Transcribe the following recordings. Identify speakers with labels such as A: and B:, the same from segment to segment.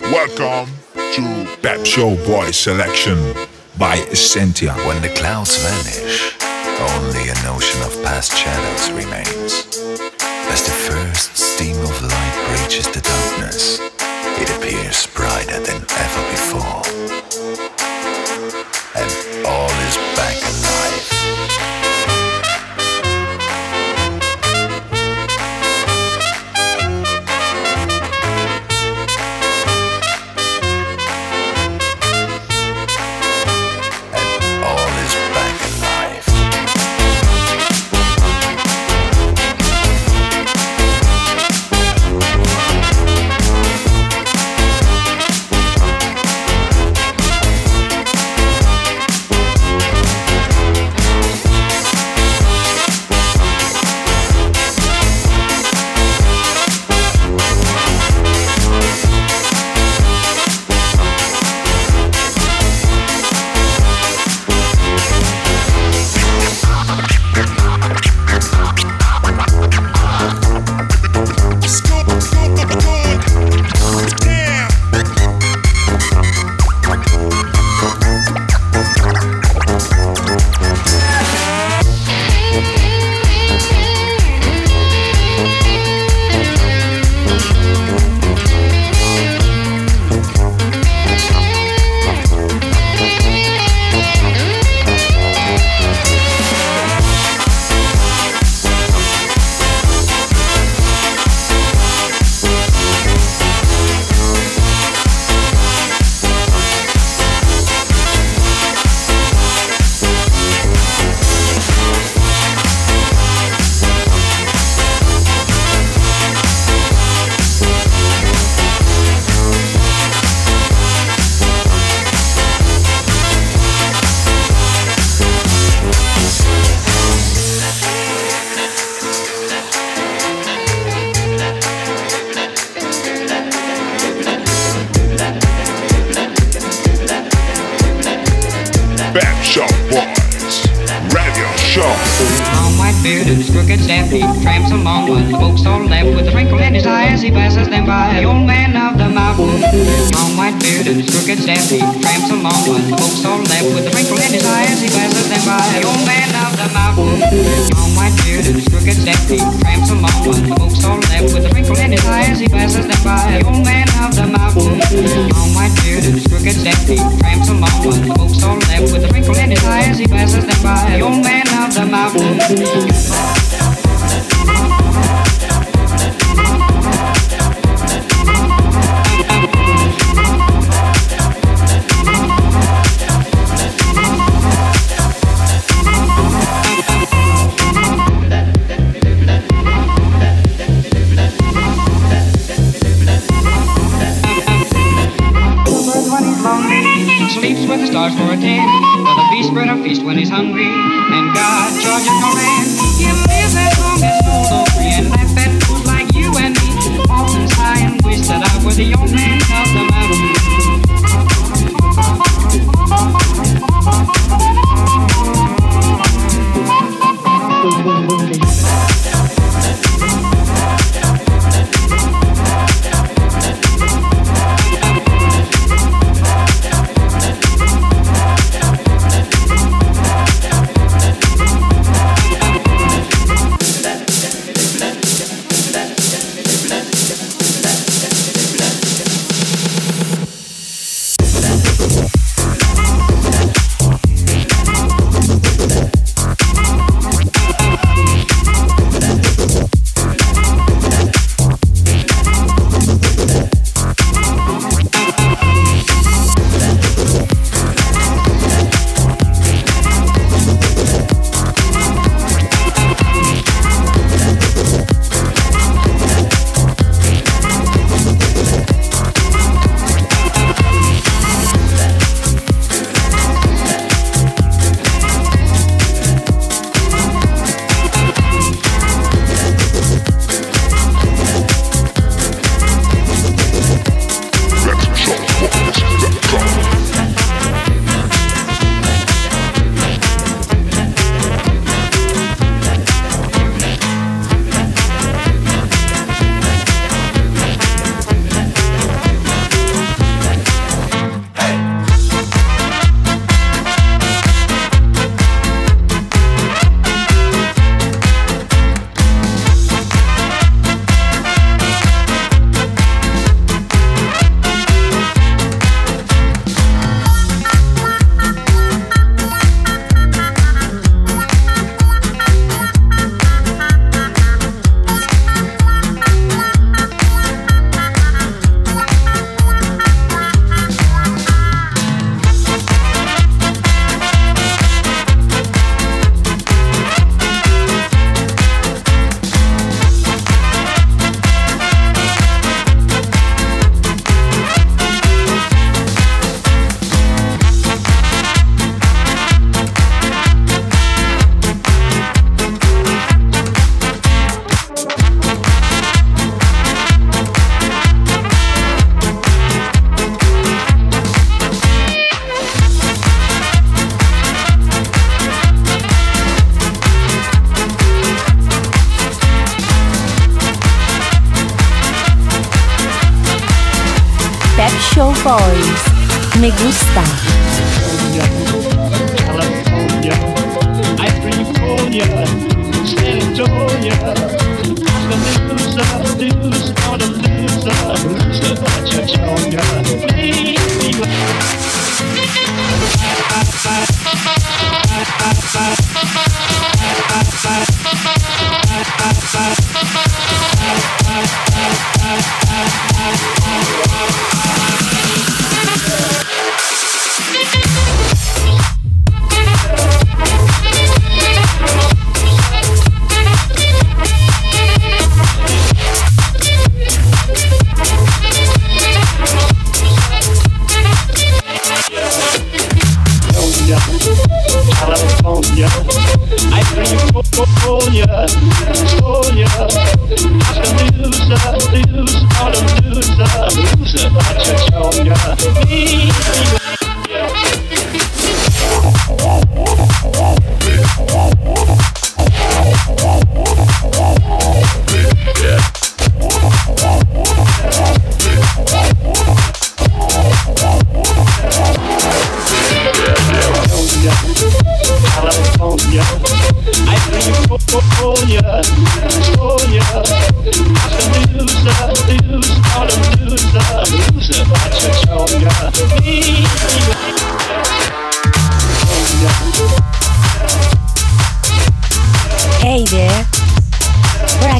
A: Welcome to Pep Show Boy Selection by Essentia.
B: When the clouds vanish, only a notion of past shadows remains.
C: Passes them by. Old man of the mountain. Long white bearded, crooked stampede tramps along the folks all left with a twinkle in his eye as he passes them by. Old man of the mountain. Long white bearded, crooked stampede tramps along the folks all left with a twinkle in his eye as he passes them by. Old man of the mountain. Long white bearded, crooked stampede tramps along the folks all left with a twinkle in his eye as he passes them by. Old man of the mountain.
D: When he's hungry, and God charges no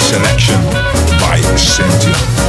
E: Selection by Essentia.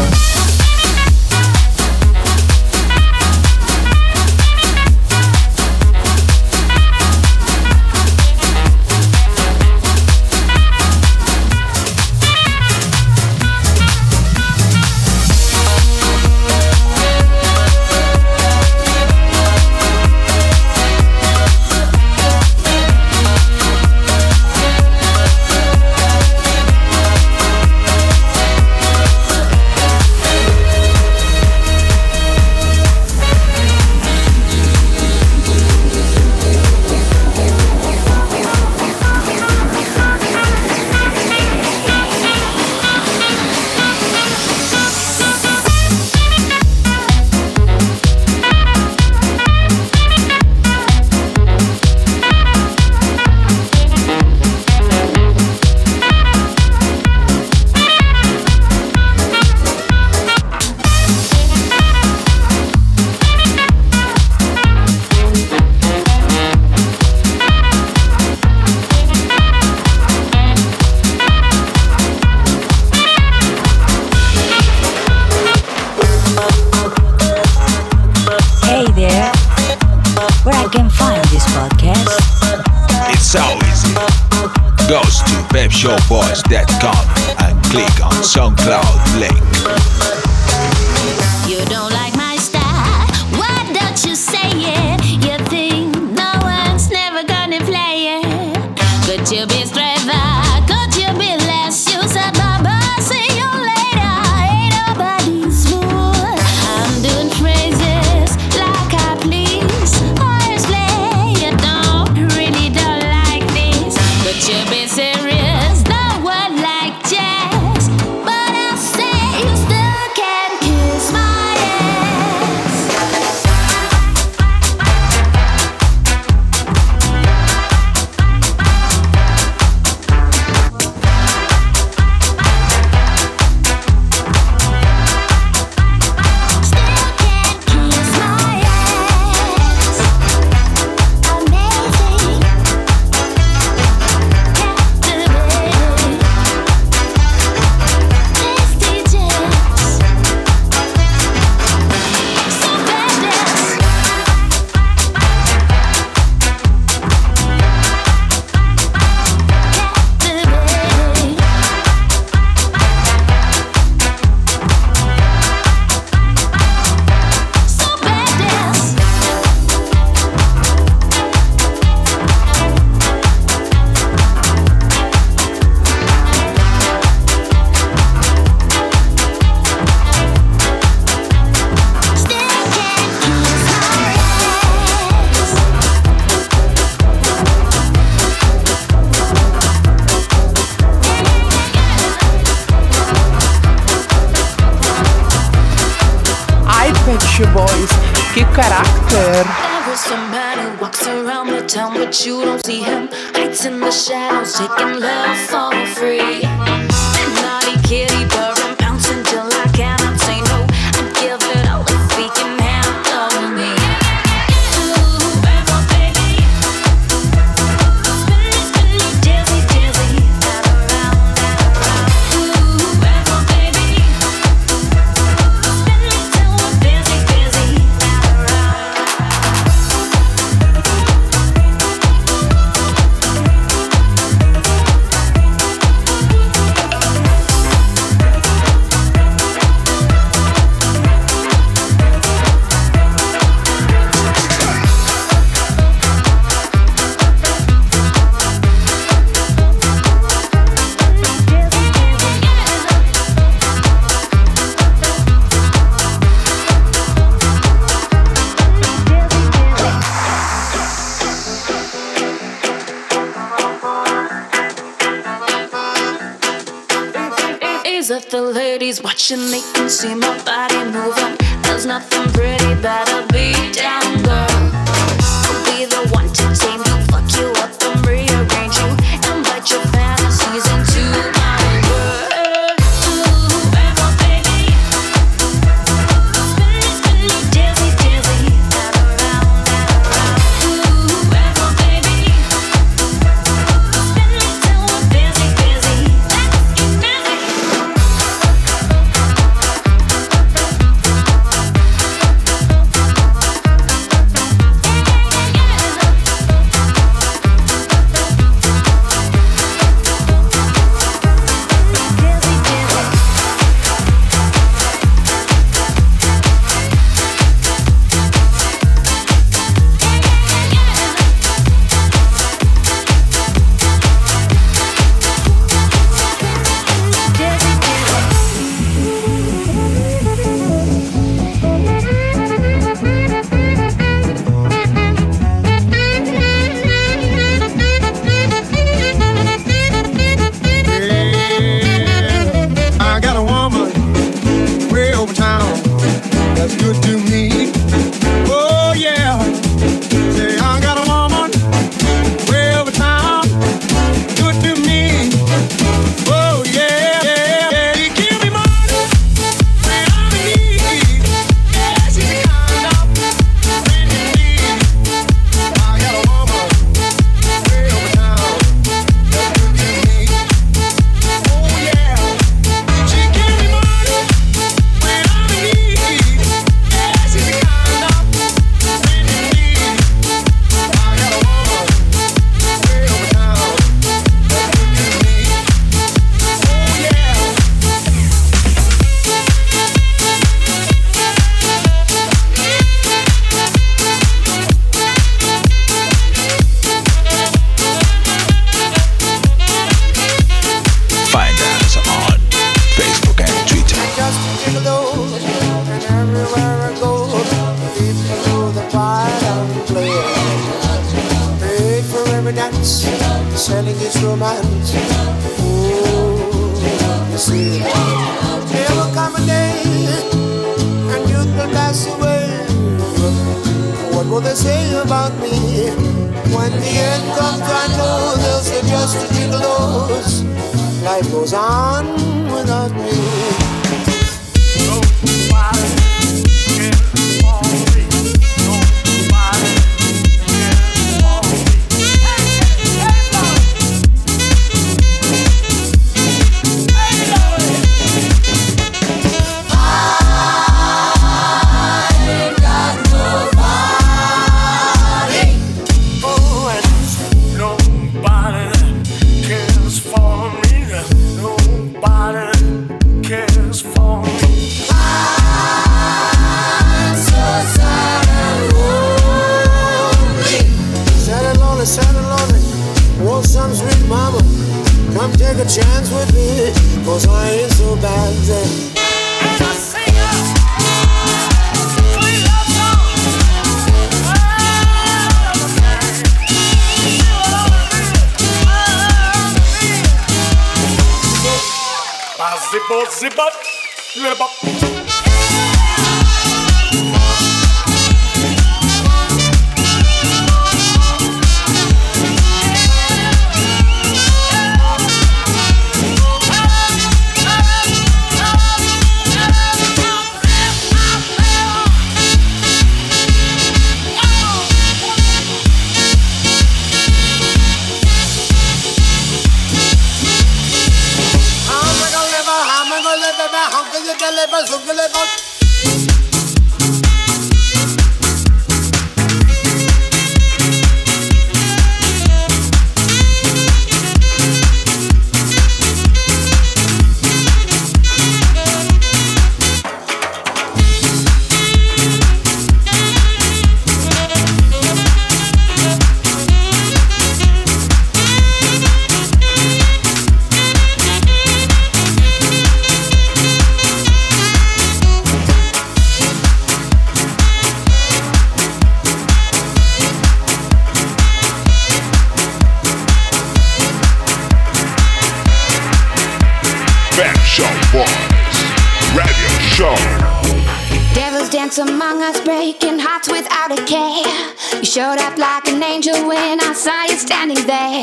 E: Standing there.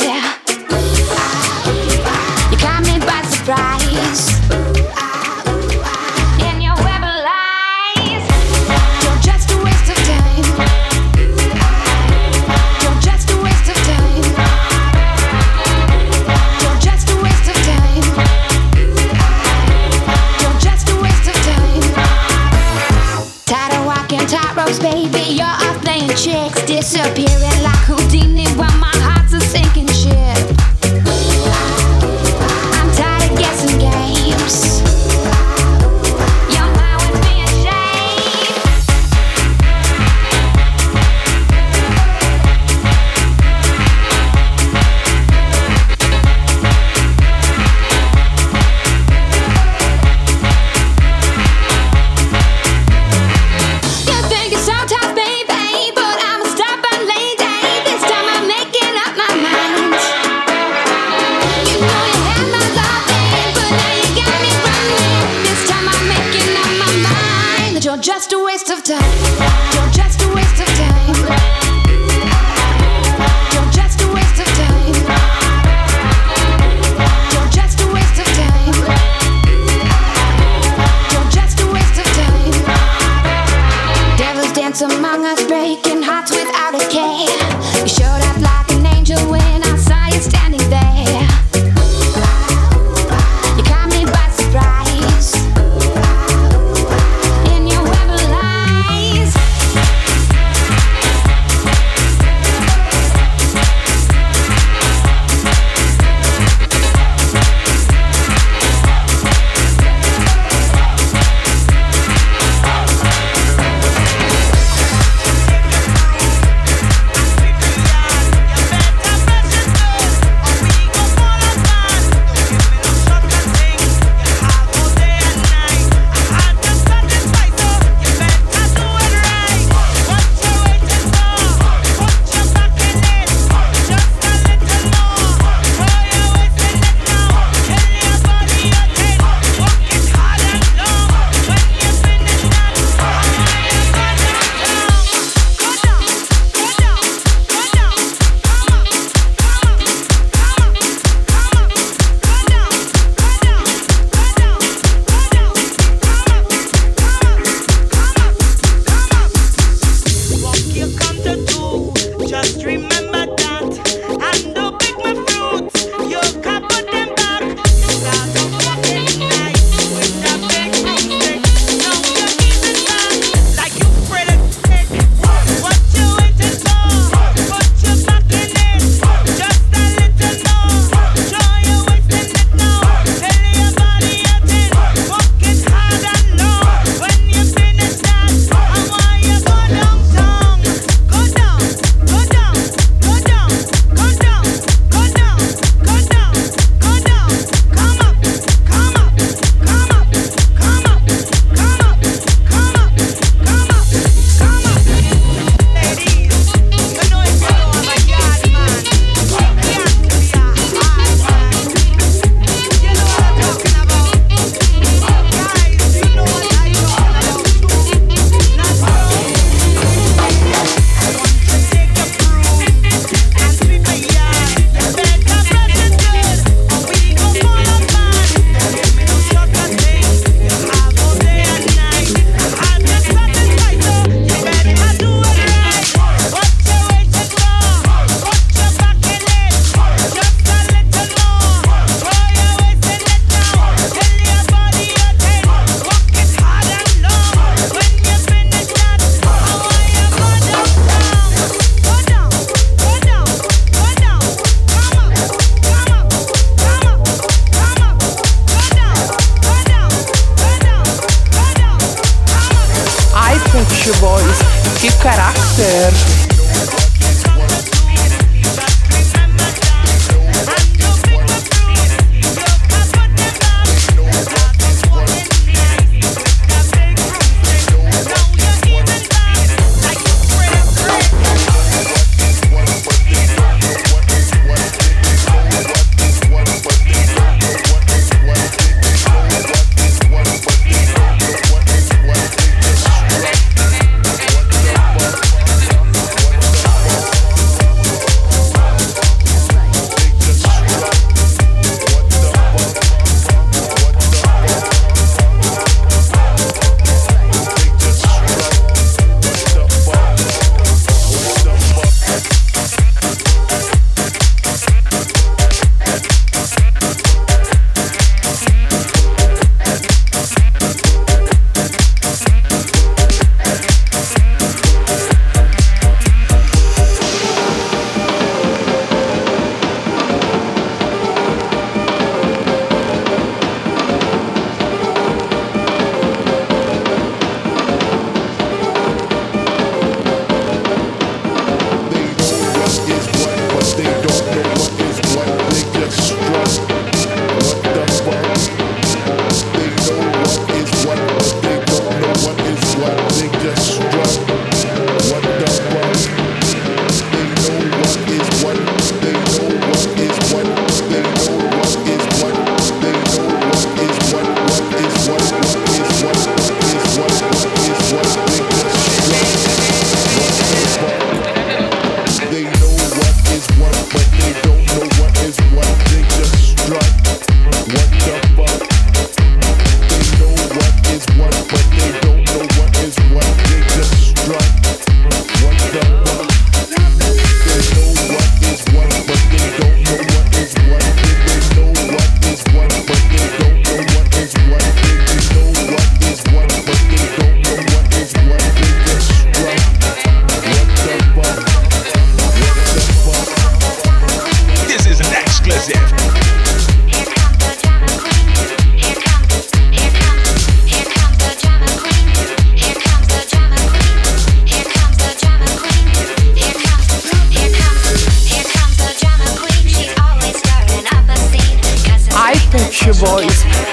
E: You caught me by surprise. In your web of lies, you're just a waste of time. You're just a waste of time. You're just a waste of time. You're just a waste of time. Tired of walking tightropes, baby. You're off playing tricks, disappearing breaking hearts without a
F: care. You showed up like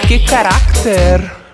F: Che carattere!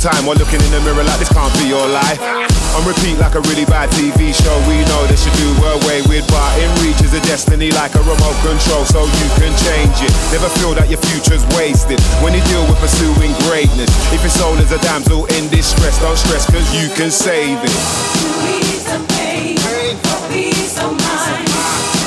G: Time while looking in the mirror like this can't be your life. On repeat like a really bad TV show. We know that should do away with, but in reach is a destiny like a remote control, so you can change it. Never feel that your future's wasted when you deal with pursuing greatness. If your soul is a damsel in distress, don't stress, cause you can save it. pain, for peace of mind.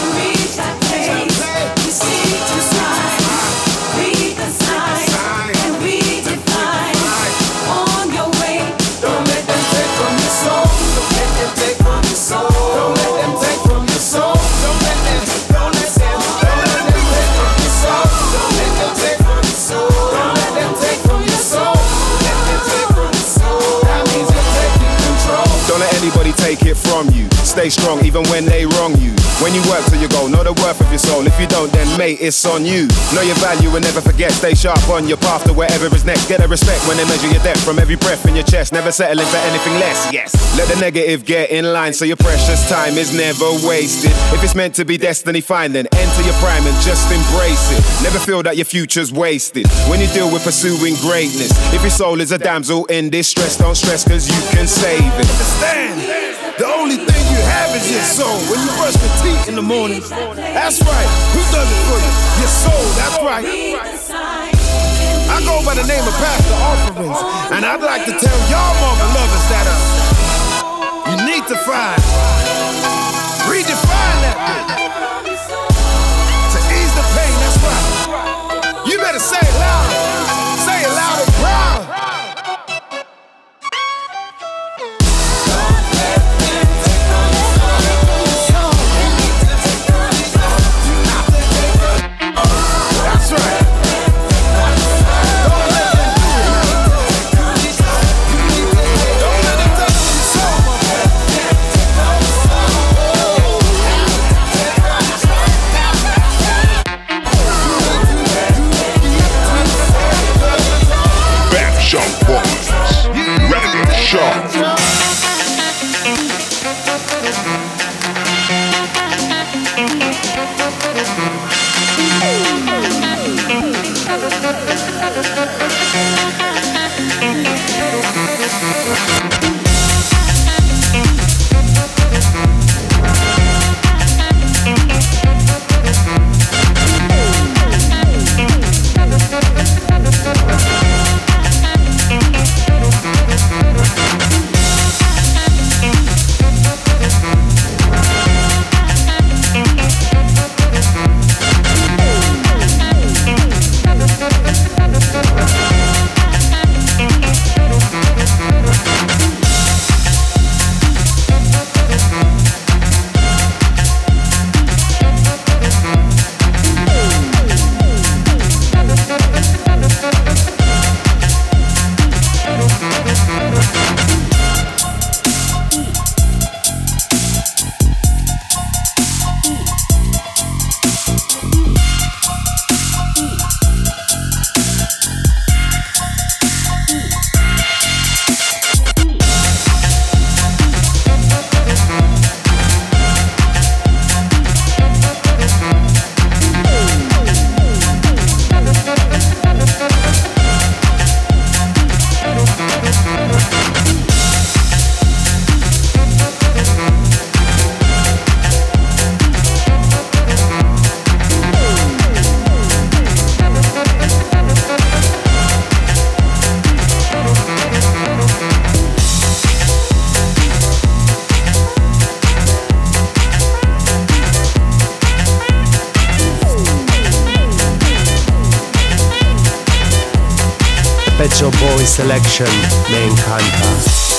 G: Stay strong even when they wrong you. When you work till you go, know the worth of your soul. If you don't, then mate, it's on you. Know your value and never forget. Stay sharp on your path to wherever is next. Get a respect when they measure your depth from every breath in your chest. Never settling for anything less. Yes. Let the negative get in line so your precious time is never wasted. If it's meant to be destiny, fine then enter your prime and just embrace it. Never feel that your future's wasted when you deal with pursuing greatness. If your soul is a damsel in distress, don't stress cause you can save it. Understand? The only thing you have is your soul. When you brush your teeth in the morning, that's right. Who does it for you? Your soul, that's right. I go by the name of Pastor Offerings, and I'd like to tell y'all mama lovers that uh, you need to find, redefine that bit. To ease the pain, that's right. You better. Say
H: Selection main encanta.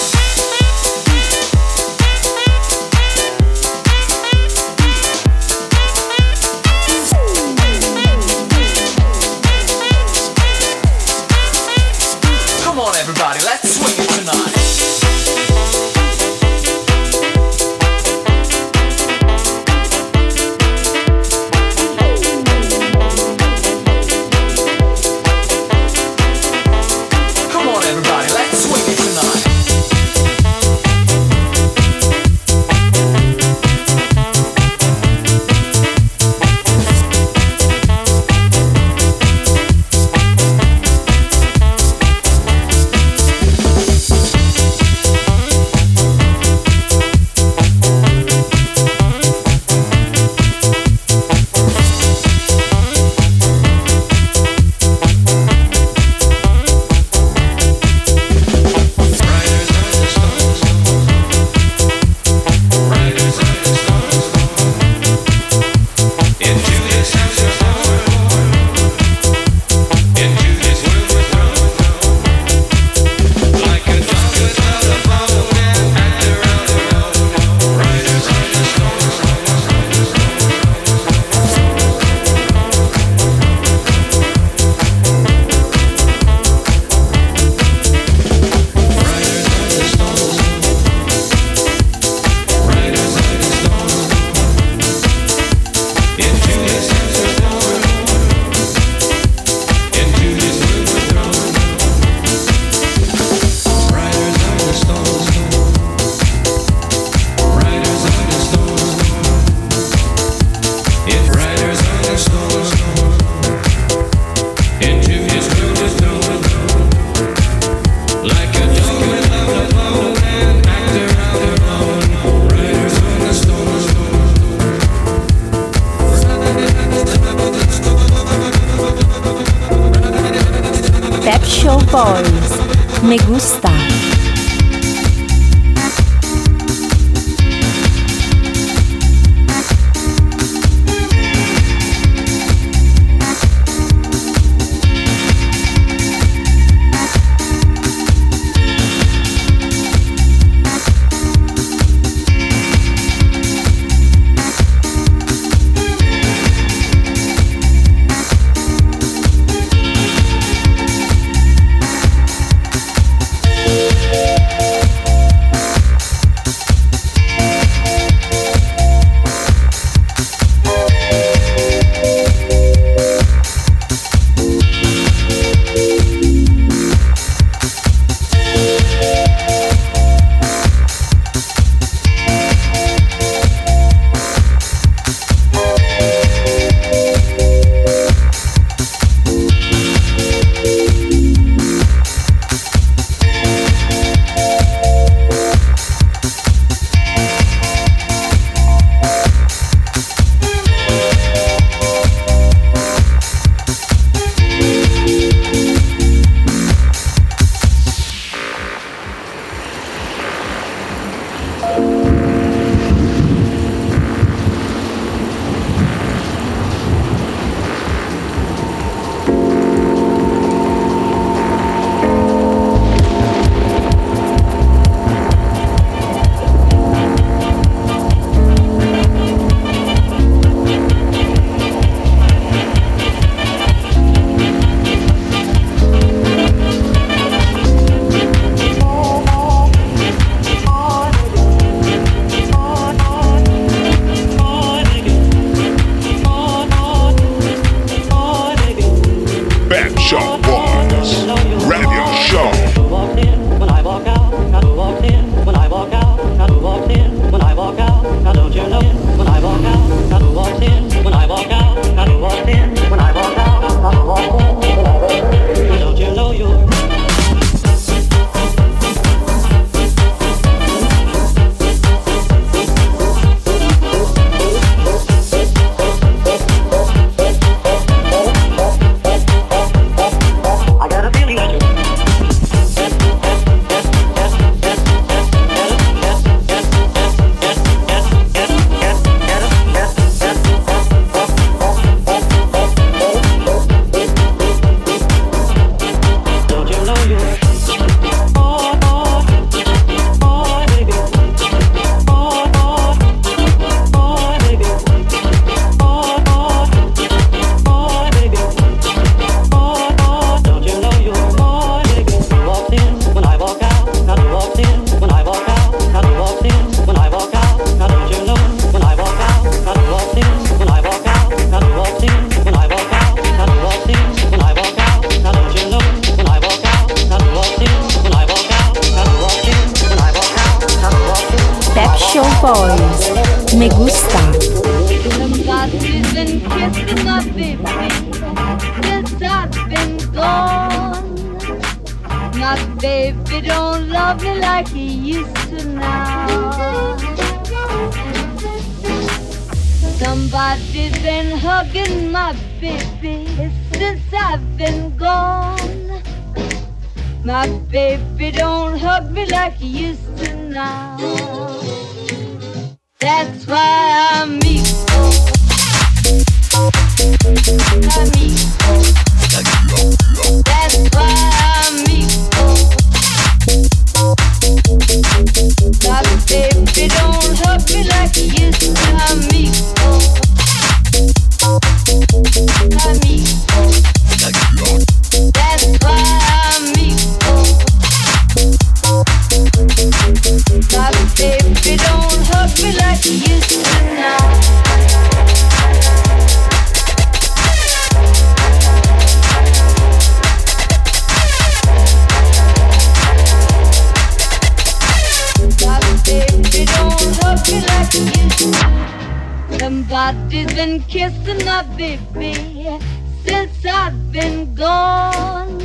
I: me since I've been gone.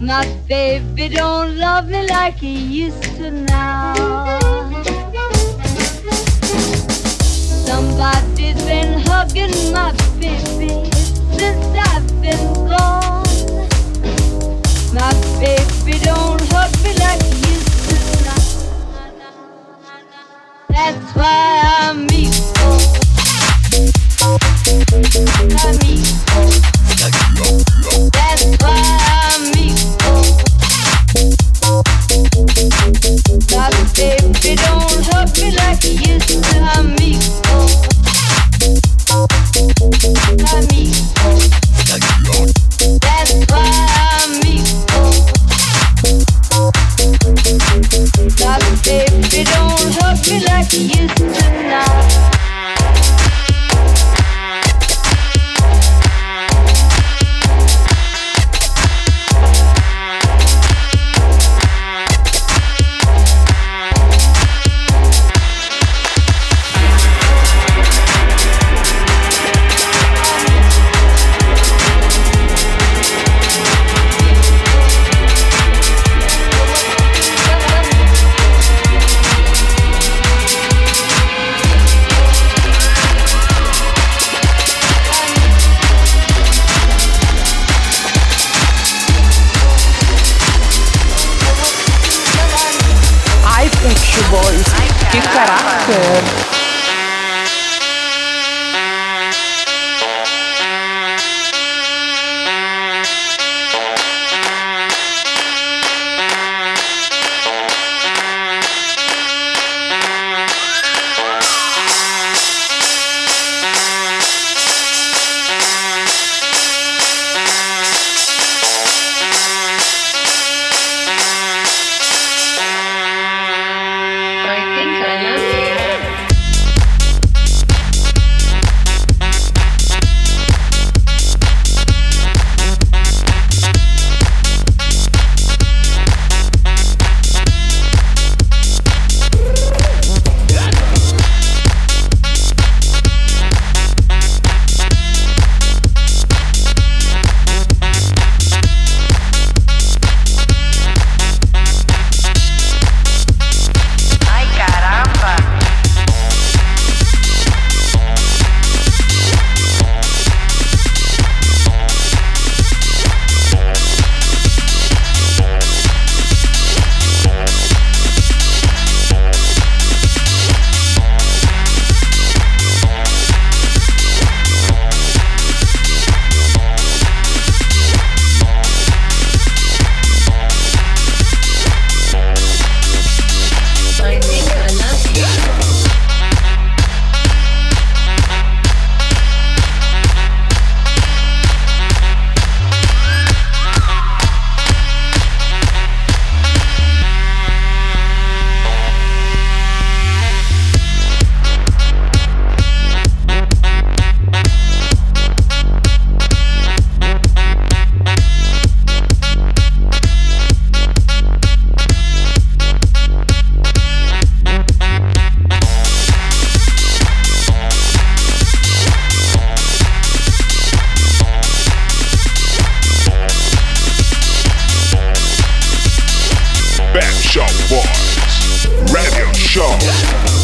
I: My baby don't love me like he used to now. Somebody's been hugging my baby since I've been gone. My baby don't hug me like he used to now. That's why I'm. Love me. Love me.
A: Show Boys Radio Show.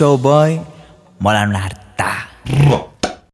J: Los